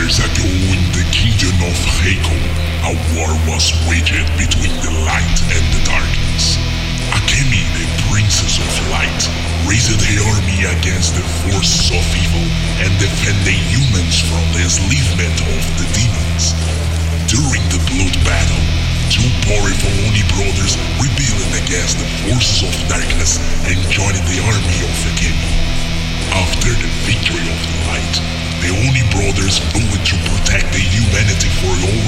years ago in the kingdom of Heiko, a war was waged between the light and the darkness. Akemi, the princess of light, raised her army against the forces of evil and defended humans from the enslavement of the demons. During the blood battle, two powerful Oni brothers rebelled against the forces of darkness and joined the army of Akemi. After the victory of for